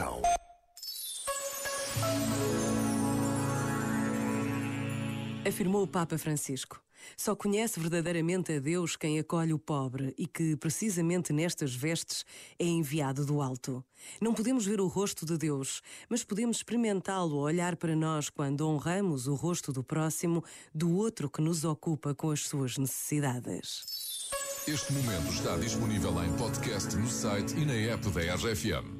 informação. Afirmou o Papa Francisco. Só conhece verdadeiramente a Deus quem acolhe o pobre e que, precisamente nestas vestes, é enviado do alto. Não podemos ver o rosto de Deus, mas podemos experimentá-lo olhar para nós quando honramos o rosto do próximo, do outro que nos ocupa com as suas necessidades. Este momento está disponível em podcast no site e na app da RFM.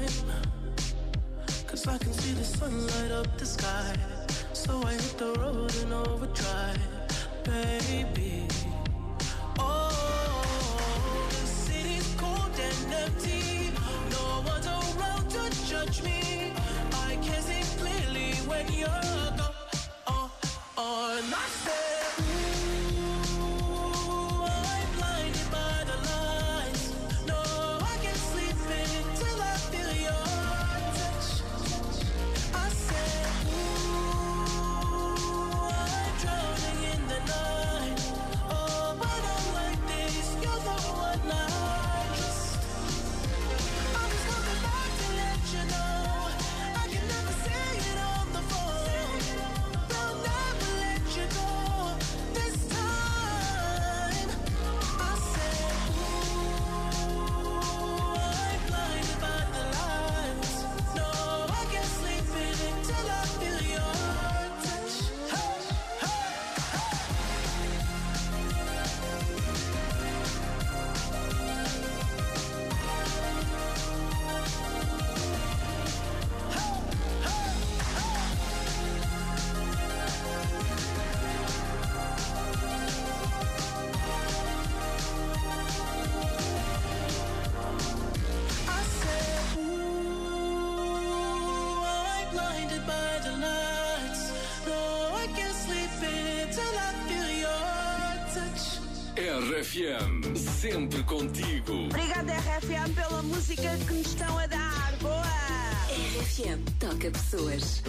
Time. Cause I can see the sun light up the sky. So I hit the road in overdrive, baby. Oh, the city's cold and empty. No one's around to judge me. I can see clearly when you're RFM, sempre contigo. Obrigada, RFM, pela música que nos estão a dar. Boa! RFM toca pessoas.